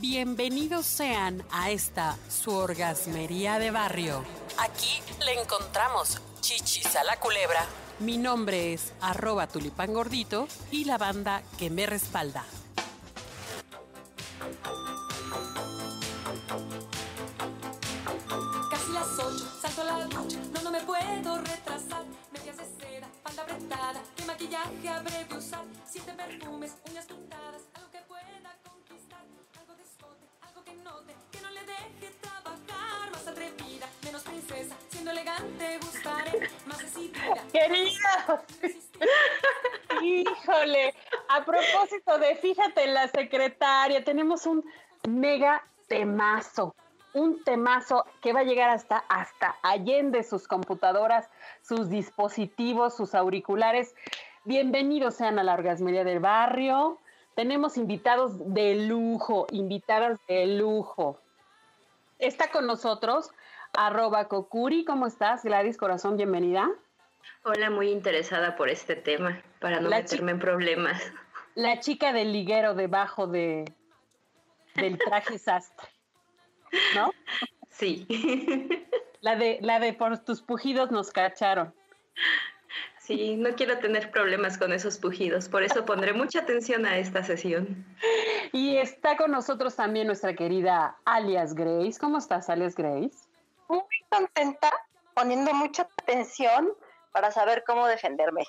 Bienvenidos sean a esta su orgasmería de barrio. Aquí le encontramos chichis a la culebra. Mi nombre es arroba tulipán gordito y la banda que me respalda. Casi las ocho, salto a la ducha, no, no me puedo retrasar. Medias de seda, falda apretada, qué maquillaje habré de usar. Siete perfumes, uñas pintadas, algo que pueda note, que no le deje trabajar. Más atrevida, menos princesa, siendo elegante gustaré. Más decidida. Querida. Híjole, a propósito de fíjate en la secretaria, tenemos un mega temazo, un temazo que va a llegar hasta, hasta allende sus computadoras, sus dispositivos, sus auriculares. Bienvenidos sean a la Orgasmería del Barrio. Tenemos invitados de lujo, invitadas de lujo. Está con nosotros arroba Kokuri. ¿Cómo estás, Gladys Corazón? Bienvenida. Hola, muy interesada por este tema, para no La meterme en problemas. La chica del liguero debajo de, del traje sastre. ¿No? Sí, La de, la de por tus pujidos nos cacharon. Sí, no quiero tener problemas con esos pujidos, por eso pondré mucha atención a esta sesión. Y está con nosotros también nuestra querida alias Grace. ¿Cómo estás, alias Grace? muy contenta, poniendo mucha atención para saber cómo defenderme.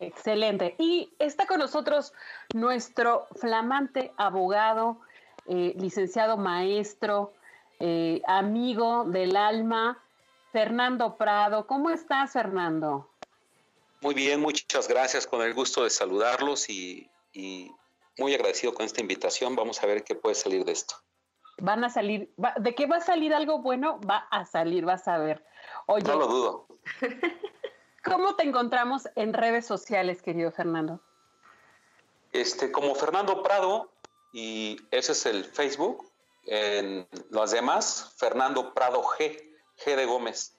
Excelente. Y está con nosotros nuestro flamante abogado, eh, licenciado maestro, eh, amigo del alma, Fernando Prado. ¿Cómo estás, Fernando? Muy bien, muchas gracias, con el gusto de saludarlos y, y muy agradecido con esta invitación. Vamos a ver qué puede salir de esto. Van a salir, va- ¿de qué va a salir algo bueno? Va a salir, vas a ver. Oye, No lo dudo. ¿cómo te encontramos en redes sociales, querido Fernando? Este, como Fernando Prado, y ese es el Facebook. En los demás, Fernando Prado G, G de Gómez.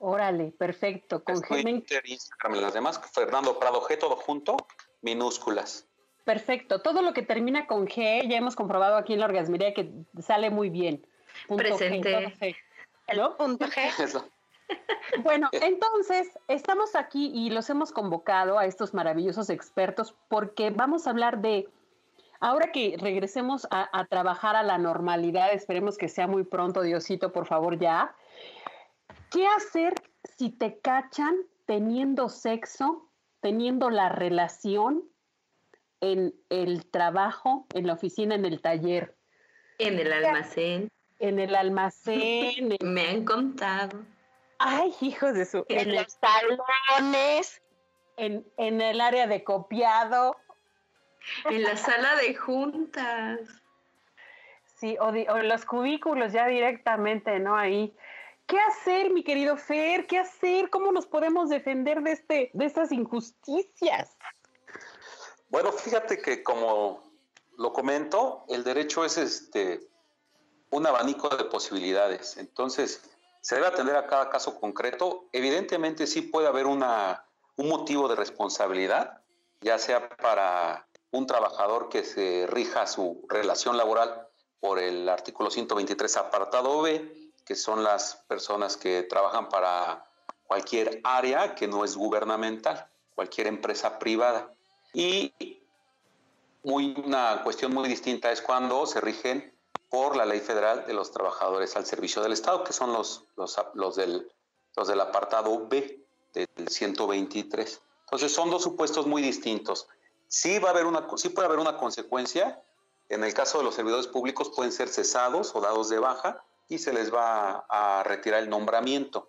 Órale, perfecto. Con Es G, me- Twitter, Instagram, las demás, Fernando Prado G, todo junto, minúsculas. perfecto. Todo lo que termina con G, ya hemos comprobado aquí en la orgasmería que sale muy bien. Punto G, Presente. G. ¿No? Punto G. Es lo- Bueno, entonces estamos aquí y los hemos convocado a estos maravillosos expertos porque vamos a hablar de, ahora que regresemos a, a trabajar a la normalidad, esperemos que sea muy pronto, Diosito, por favor, ya. ¿Qué hacer si te cachan teniendo sexo, teniendo la relación en el trabajo, en la oficina, en el taller, En el almacén en el almacén? en- me han contado. Ay, hijos de su... En En los salones. en, en el área de copiado, En la sala de juntas. sí, o, di- o en los cubículos ya directamente, ¿no? Ahí. ¿Qué hacer, mi querido Fer? ¿Qué hacer? ¿Cómo nos podemos defender de, este, de estas injusticias? Bueno, fíjate que como lo comento, el derecho es este un abanico de posibilidades. Entonces, se debe atender a cada caso concreto. Evidentemente sí puede haber una, un motivo de responsabilidad, ya sea para un trabajador que se rija su relación laboral por el artículo 123 apartado B, que son las personas que trabajan para cualquier área que no es gubernamental, cualquier empresa privada. Y muy, una cuestión muy distinta es cuando se rigen por la ley federal de los trabajadores al servicio del Estado, que son los, los, los, del, los del apartado B del 123. Entonces son dos supuestos muy distintos. Sí, va a haber una, sí puede haber una consecuencia. En el caso de los servidores públicos pueden ser cesados o dados de baja y se les va a, retirar el nombramiento.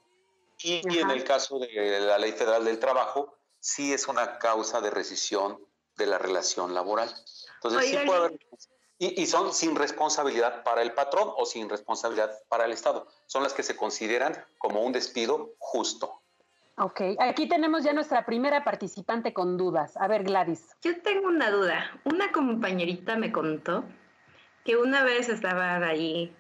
Y, y en el caso de la ley federal del trabajo, sí es una causa de rescisión de la relación laboral. Entonces, sí puede haber- y, y son sin responsabilidad para el patrón o sin responsabilidad para el Estado. Son las que se consideran como un despido justo. Ok, aquí tenemos ya nuestra primera participante con dudas. A ver, Gladys. Yo tengo una duda. Una compañerita me contó que una vez estaban ahí,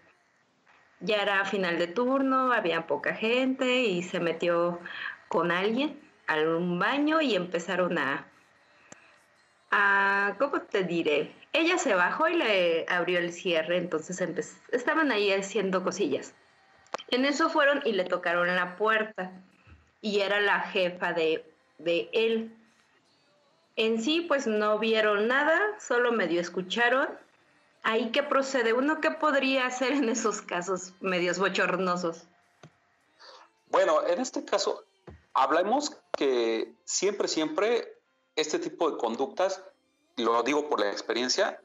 ya era final de turno, había poca gente y se metió con alguien a un baño y empezaron a, ¿cómo te diré? Ella se bajó y le abrió el cierre, entonces estaban ahí haciendo cosillas. En eso fueron y le tocaron la puerta y era la jefa de, de él. En sí, pues no vieron nada, solo medio escucharon. Ahí que procede, uno qué podría hacer en esos casos medios bochornosos. Bueno, en este caso, hablamos que siempre, siempre este tipo de conductas lo digo por la experiencia,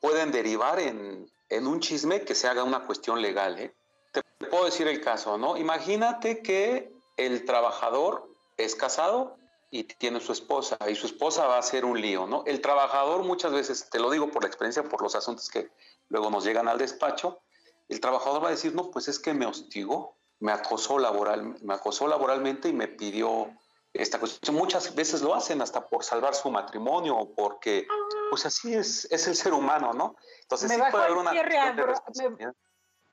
pueden derivar en, un chisme que se haga una cuestión legal. ¿eh? Te puedo decir el caso, ¿no? Imagínate que el trabajador es casado y tiene su esposa y su esposa va a hacer un lío, ¿no? El trabajador muchas veces, te lo digo por la experiencia, por los asuntos que luego nos llegan al despacho, el trabajador va a decir, no, pues es que me hostigó, me acosó laboral, me acosó laboralmente y me pidió esta cuestión. Muchas veces lo hacen hasta por salvar su matrimonio o porque, pues así es, es el ser humano, ¿no? Entonces me sí puede haber una me,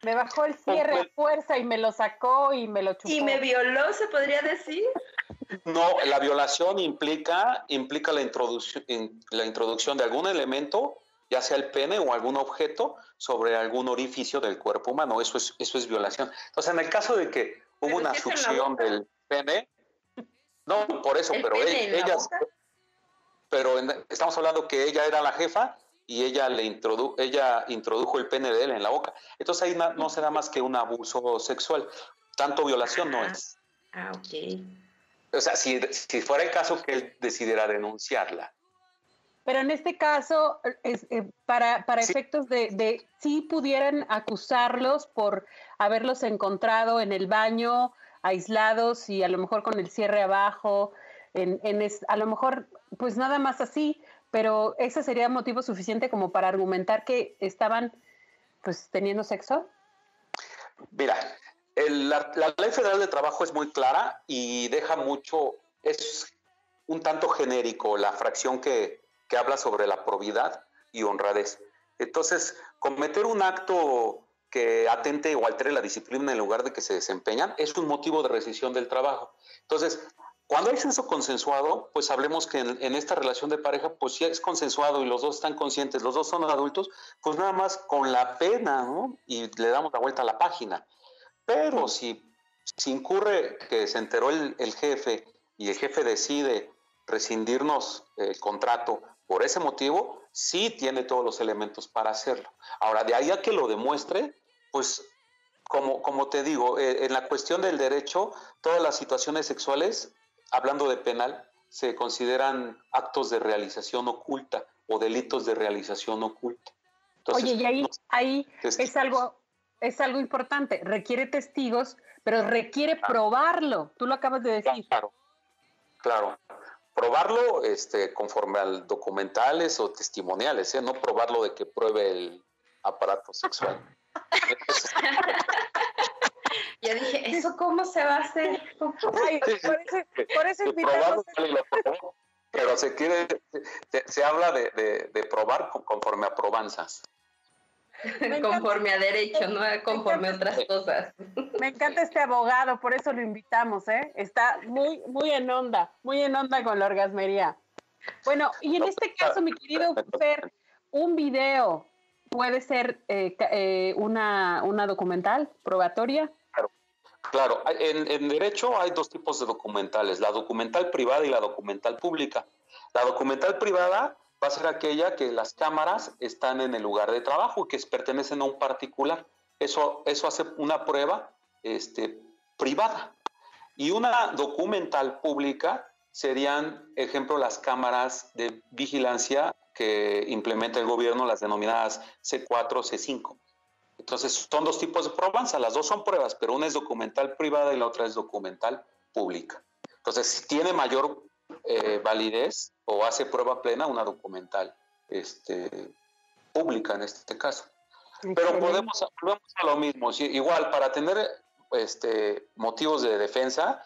me, bajó el cierre a fuerza y me lo sacó y me lo chupó. ¿Y me violó, se podría decir? No, la violación implica, implica la, introducción, la introducción de algún elemento, ya sea el pene o algún objeto, sobre algún orificio del cuerpo humano. Eso es, eso es violación. Entonces, en el caso de que hubo una succión del pene, no, por eso, pero ella, pero estamos hablando que ella era la jefa y ella le introdu ella introdujo el pene de él en la boca. Entonces ahí no, será más que un abuso sexual. Tanto violación no es. Ah, ok. O sea, si, fuera el caso que él decidiera denunciarla. Pero en este caso, es, eh, para, para efectos de, de si pudieran acusarlos por haberlos encontrado en el baño, aislados y a lo mejor con el cierre abajo, en, a lo mejor pues nada más así, pero ese sería motivo suficiente como para argumentar que estaban pues teniendo sexo. Mira, la, ley federal de trabajo es muy clara y deja mucho, es un tanto genérico la fracción que, que habla sobre la probidad y honradez. Entonces, cometer un acto que atente o altere la disciplina en lugar de que se desempeñan, es un motivo de rescisión del trabajo. Entonces, cuando hay censo consensuado, pues hablemos que en, esta relación de pareja, pues si es consensuado y los dos están conscientes, los dos son adultos, pues nada más con la pena, ¿no? Y le damos la vuelta a la página. Pero si, si incurre que se enteró el, el jefe y el jefe decide rescindirnos el contrato por ese motivo, sí tiene todos los elementos para hacerlo. Ahora, de ahí a que lo demuestre, pues como, como te digo, eh, en la cuestión del derecho, todas las situaciones sexuales, hablando de penal, se consideran actos de realización oculta o delitos de realización oculta. Oye, y ahí, ahí es, algo, es algo importante, requiere testigos, pero requiere probarlo. Tú lo acabas de decir. Claro, claro probarlo este, conforme al documentales o testimoniales, ¿eh? no probarlo de que pruebe el aparato sexual. Ya dije, ¿eso cómo se va a hacer? por eso, pero se quiere, se, habla de, de, probar conforme a probanzas. conforme a derecho, no conforme a otras cosas. Me encanta este abogado, por eso lo invitamos, ¿eh? Está muy, muy en onda, muy en onda con la orgasmería. Bueno, y en este caso, mi querido Fer, un video puede ser eh, eh, una, una documental probatoria. Claro, claro. En, en derecho hay dos tipos de documentales, la documental privada y la documental pública. La documental privada va a ser aquella que las cámaras están en el lugar de trabajo y que pertenecen a un particular. Eso, eso hace una prueba este, privada. Y una documental pública serían, ejemplo, las cámaras de vigilancia que implementa el gobierno, las denominadas C4, C5. Entonces, son dos tipos de probanza. Las dos son pruebas, pero una es documental privada y la otra es documental pública. Entonces, tiene mayor eh, validez o hace prueba plena una documental este, pública en este caso. Pero podemos, volvemos a lo mismo. igual, para tener este, motivos de defensa,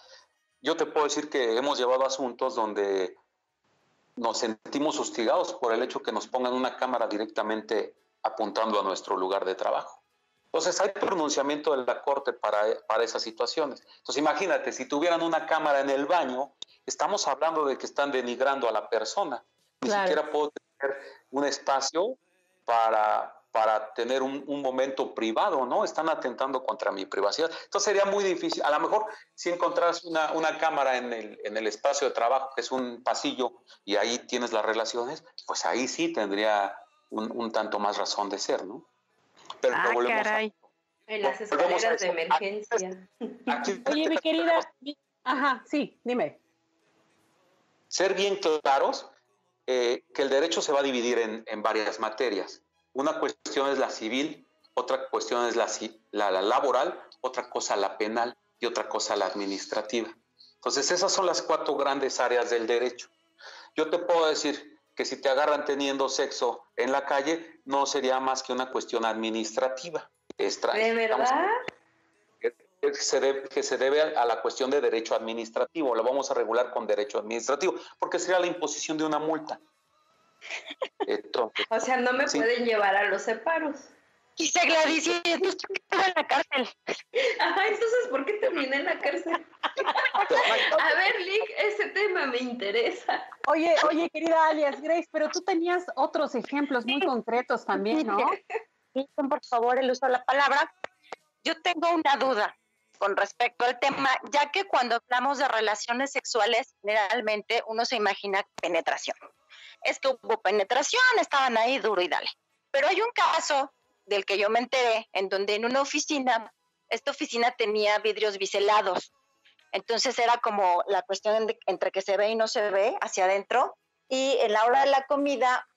yo te puedo decir que hemos llevado asuntos donde nos sentimos hostigados por el hecho que nos pongan una cámara directamente apuntando a nuestro lugar de trabajo. Entonces hay pronunciamiento de la Corte para, para esas situaciones. Entonces imagínate, si tuvieran una cámara en el baño, estamos hablando de que están denigrando a la persona. Ni siquiera puedo tener un espacio para, para tener un, un, momento privado, ¿no? Están atentando contra mi privacidad. Entonces sería muy difícil. A lo mejor si encontrás una, una cámara en el, en el espacio de trabajo, que es un pasillo, y ahí tienes las relaciones, pues ahí sí tendría un, un tanto más razón de ser, ¿no? Pero ah, caray. A, en las escaleras de emergencia. Aquí, Oye, mi querida, ajá, sí, dime. Ser bien claros eh, que el derecho se va a dividir en, en, varias materias. Una cuestión es la civil, otra cuestión es la, la, la laboral, otra cosa la penal y otra cosa la administrativa. Entonces, esas son las cuatro grandes áreas del derecho. Yo te puedo decir que si te agarran teniendo sexo en la calle, no sería más que una cuestión administrativa. ¿De verdad? Que se, debe, que se debe a la cuestión de derecho administrativo, lo vamos a regular con derecho administrativo, porque sería la imposición de una multa. Entonces, o sea, no me pueden llevar a los separos. Y se Gladys, entonces en la cárcel. Ajá, entonces, ¿por qué terminé en la cárcel? a ver, Lick, ese tema me interesa. Oye, oye, querida alias Grace, pero tú tenías otros ejemplos muy concretos también, ¿no? por favor el uso de la palabra. Yo tengo una duda con respecto al tema, ya que cuando hablamos de relaciones sexuales, generalmente uno se imagina penetración. Es que hubo penetración, estaban ahí duro y dale. Pero hay un caso del que yo me enteré, en donde en una oficina, esta oficina tenía vidrios biselados. Entonces era como la cuestión entre que se ve y no se ve hacia adentro. Y en la hora de la comida,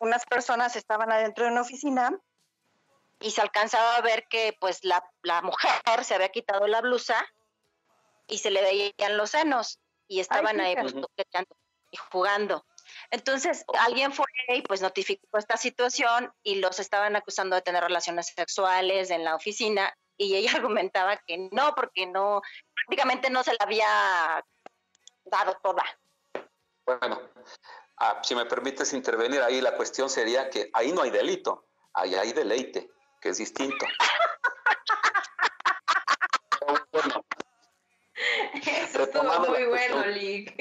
unas personas estaban adentro de una oficina y se alcanzaba a ver que pues la, mujer se había quitado la blusa y se le veían los senos y estaban ahí pues, y jugando. Entonces alguien fue y pues notificó esta situación y los estaban acusando de tener relaciones sexuales en la oficina y ella argumentaba que no, porque no, prácticamente no se la había dado toda. Bueno, ah, si me permites intervenir ahí, la cuestión sería que ahí no hay delito, ahí hay deleite que es distinto. Eso estuvo muy bueno, Lick.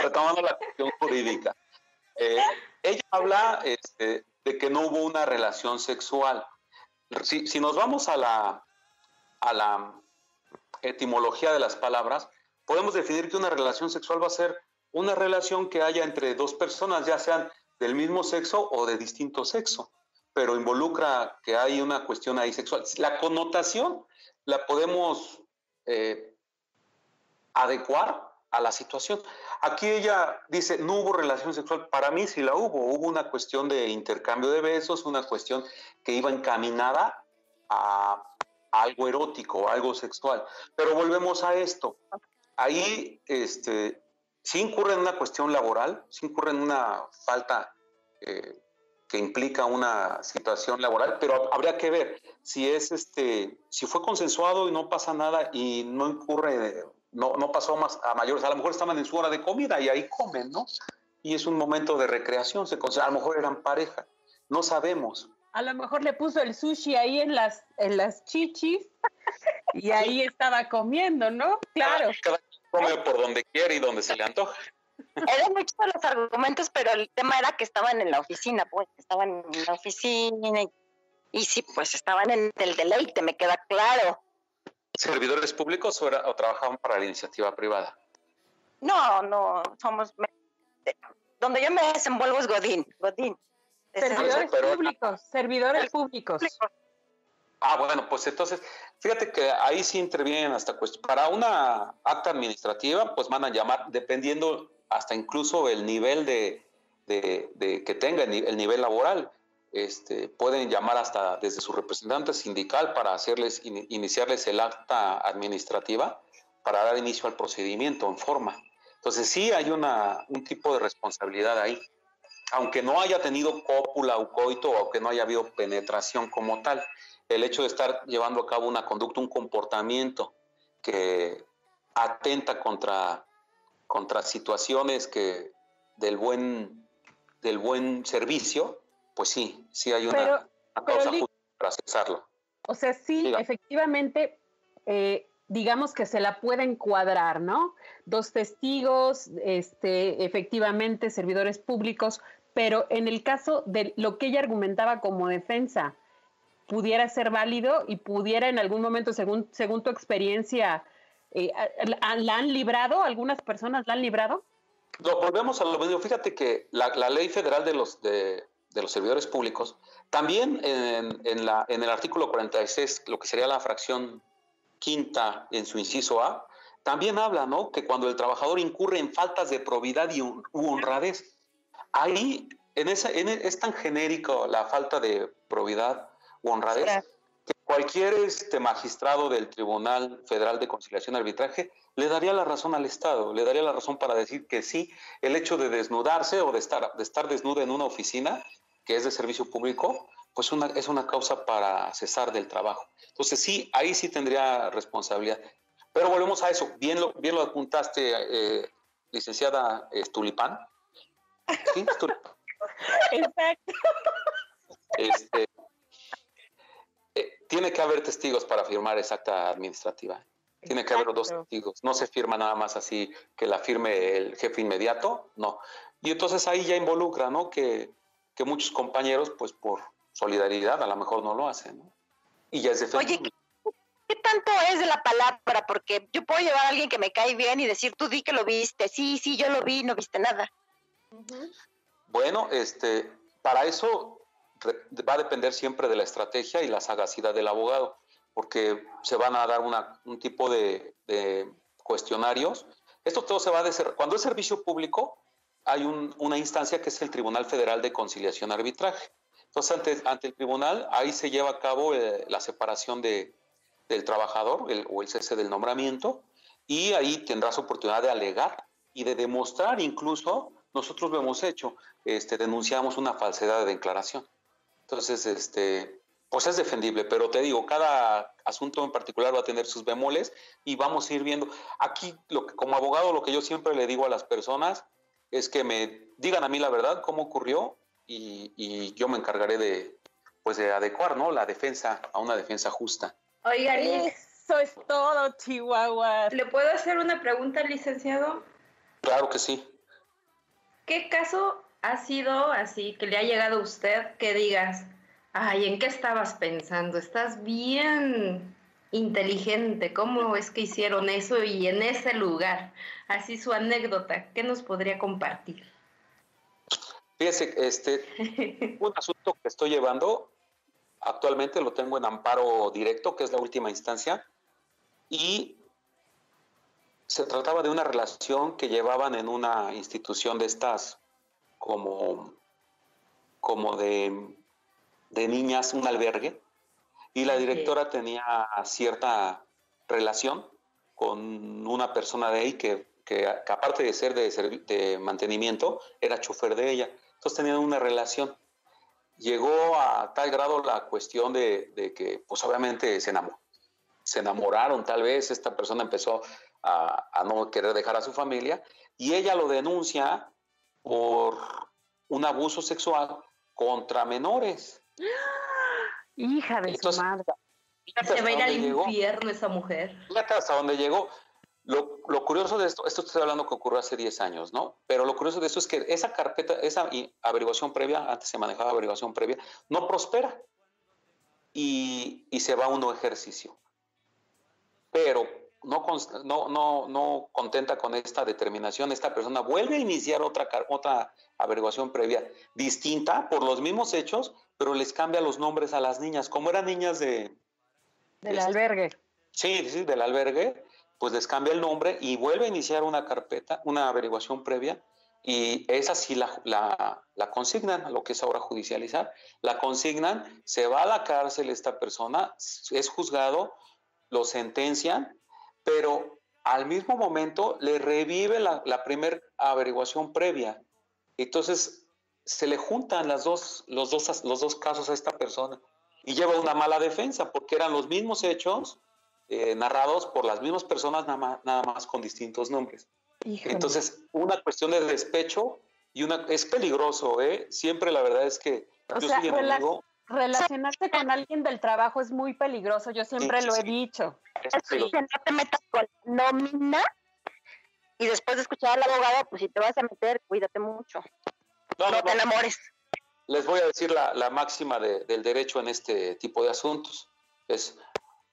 Retomando la cuestión jurídica. Eh, ella habla este, de que no hubo una relación sexual. Si, si, nos vamos a la, a la etimología de las palabras, podemos definir que una relación sexual va a ser una relación que haya entre dos personas, ya sean del mismo sexo o de distinto sexo pero involucra que hay una cuestión ahí sexual. La connotación la podemos eh, adecuar a la situación. Aquí ella dice, no hubo relación sexual. Para mí sí la hubo. Hubo una cuestión de intercambio de besos, una cuestión que iba encaminada a, algo erótico, algo sexual. Pero volvemos a esto. Ahí este, sí incurre en una cuestión laboral, sí incurre en una falta eh, que implica una situación laboral, pero habría que ver si es este, si fue consensuado y no pasa nada y no incurre, no, no pasó más a mayores, a lo mejor estaban en su hora de comida y ahí comen, ¿no? Y es un momento de recreación, se a lo mejor eran pareja, no sabemos. A lo mejor le puso el sushi ahí en las, en las chichis y ahí estaba comiendo, ¿no? Claro. Cada, come por donde quiere y donde se le antoja. Eran muchos los argumentos, pero el tema era que estaban en la oficina, pues, estaban en la oficina y, sí, pues estaban en el deleite, me queda claro. ¿Servidores públicos o, trabajaban para la iniciativa privada? No, no, somos... donde yo me desenvuelvo es Godín, Godín. Servidores públicos, servidores públicos. Ah, bueno, pues entonces, fíjate que ahí sí intervienen hasta cuestión. Para una acta administrativa, pues van a llamar, dependiendo hasta incluso el nivel de, que tenga, el nivel laboral. Este, pueden llamar hasta desde su representante sindical para hacerles iniciarles el acta administrativa para dar inicio al procedimiento en forma. Entonces sí hay una, un tipo de responsabilidad ahí, aunque no haya tenido cópula o coito o aunque no haya habido penetración como tal, el hecho de estar llevando a cabo una conducta, un comportamiento que atenta contra contra situaciones que del buen, del buen servicio, pues sí, sí hay una, causa justa para cesarlo. O sea, sí, efectivamente, eh, digamos que se la puede encuadrar, ¿no? Dos testigos, este, efectivamente, servidores públicos, pero en el caso de lo que ella argumentaba como defensa, pudiera ser válido y pudiera en algún momento, según, según tu experiencia, eh, ¿la han librado? ¿Algunas personas la han librado? No, volvemos a lo mismo. Fíjate que la, la ley federal de los, de, de, los servidores públicos, también en, en, la, en el artículo 46, lo que sería la fracción quinta en su inciso A, también habla, ¿no? Que cuando el trabajador incurre en faltas de probidad y honradez, ahí en esa, en, es tan genérico la falta de probidad u honradez cualquier este magistrado del Tribunal Federal de Conciliación y Arbitraje le daría la razón al Estado, le daría la razón para decir que sí, el hecho de desnudarse o de estar, de estar desnuda en una oficina que es de servicio público, pues una, es una causa para cesar del trabajo. Entonces sí, ahí sí tendría responsabilidad. Pero volvemos a eso, bien lo, bien lo apuntaste, eh, licenciada eh, Tulipán. ¿Sí? Exacto. Este, tiene que haber testigos para firmar esa acta administrativa. Tiene que haber dos testigos. No se firma nada más así que la firme el jefe inmediato, no. Y entonces ahí ya involucra, ¿no? Que, que muchos compañeros, pues por solidaridad, a lo mejor no lo hacen, ¿no? Y ya es defendible. Oye, ¿qué tanto es de la palabra? Porque yo puedo llevar a alguien que me cae bien y decir, tú di que lo viste. Sí, sí, yo lo vi, no viste nada. Bueno, este, para eso va a depender siempre de la estrategia y la sagacidad del abogado, porque se van a dar una, un tipo de, cuestionarios. Esto todo se va a hacer. Cuando es servicio público, hay un, una instancia que es el Tribunal Federal de Conciliación Arbitraje. Entonces, ante, ante, el tribunal, ahí se lleva a cabo eh, la separación de, del trabajador el, o el cese del nombramiento, y ahí tendrás oportunidad de alegar y de demostrar incluso, nosotros lo hemos hecho, este, denunciamos una falsedad de declaración. Entonces, este, pues es defendible, pero te digo, cada asunto en particular va a tener sus bemoles y vamos a ir viendo. Aquí, lo que, como abogado, lo que yo siempre le digo a las personas es que me digan a mí la verdad, cómo ocurrió y, y yo me encargaré de, pues de adecuar ¿no? la defensa a una defensa justa. Oiga, eso es todo, Chihuahua. ¿Le puedo hacer una pregunta, licenciado? Claro que sí. ¿Qué caso ha sido así que le ha llegado a usted que digas, ay, ¿en qué estabas pensando? Estás bien inteligente, ¿cómo es que hicieron eso y en ese lugar? Así su anécdota, ¿qué nos podría compartir? Fíjese, este, un asunto que estoy llevando, actualmente lo tengo en amparo directo, que es la última instancia, y se trataba de una relación que llevaban en una institución de estas como, como de, de niñas, un albergue, y la directora tenía cierta relación con una persona de ahí que, que, que aparte de ser de, de, mantenimiento, era chofer de ella. Entonces tenían una relación. Llegó a tal grado la cuestión de, de que, pues obviamente se enamoró. Se enamoraron, tal vez esta persona empezó a, a no querer dejar a su familia y ella lo denuncia por un abuso sexual contra menores. Hija de Entonces, su madre. Se va a ir al llegó. infierno esa mujer. Fíjate hasta dónde llegó. Lo, lo, curioso de esto, esto estoy hablando que ocurrió hace 10 años, ¿no? Pero lo curioso de esto es que esa carpeta, esa averiguación previa, antes se manejaba averiguación previa, no prospera y, y se va a un ejercicio. Pero no, no, no, no contenta con esta determinación, esta persona vuelve a iniciar otra, otra averiguación previa distinta por los mismos hechos, pero les cambia los nombres a las niñas. Como eran niñas de... Del de, albergue. Sí, sí, del albergue, pues les cambia el nombre y vuelve a iniciar una carpeta, una averiguación previa, y esa sí la, la, la consignan a lo que es ahora judicializar. La consignan, se va a la cárcel esta persona, es juzgado, lo sentencian, pero al mismo momento le revive la, la primera averiguación previa. Entonces se le juntan las dos, los, dos, los dos casos a esta persona y lleva una mala defensa porque eran los mismos hechos eh, narrados por las mismas personas nada más, nada más con distintos nombres. Híjole. Entonces, una cuestión de despecho y una es peligroso, ¿eh? Siempre la verdad es que o yo sea, soy enemigo. Relacionarse con alguien del trabajo es muy peligroso, yo siempre sí, lo he sí. dicho. Sí, no te metas con nómina y después de escuchar al abogado, pues si te vas a meter, cuídate mucho. no, te enamores. Les voy a decir la, máxima del derecho en este tipo de asuntos. Es,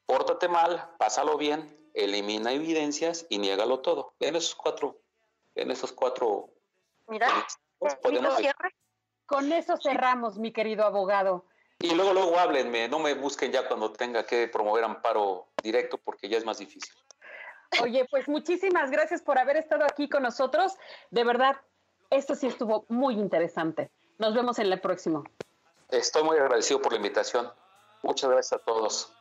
pórtate mal, pásalo bien, elimina evidencias y niégalo todo. En esos cuatro, en esos cuatro... Mira, con eso cerramos, mi querido abogado. Y luego, luego háblenme, no me busquen ya cuando tenga que promover amparo directo porque ya es más difícil. Oye, pues muchísimas gracias por haber estado aquí con nosotros. De verdad, esto sí estuvo muy interesante. Nos vemos en el próximo. Estoy muy agradecido por la invitación. Muchas gracias a todos.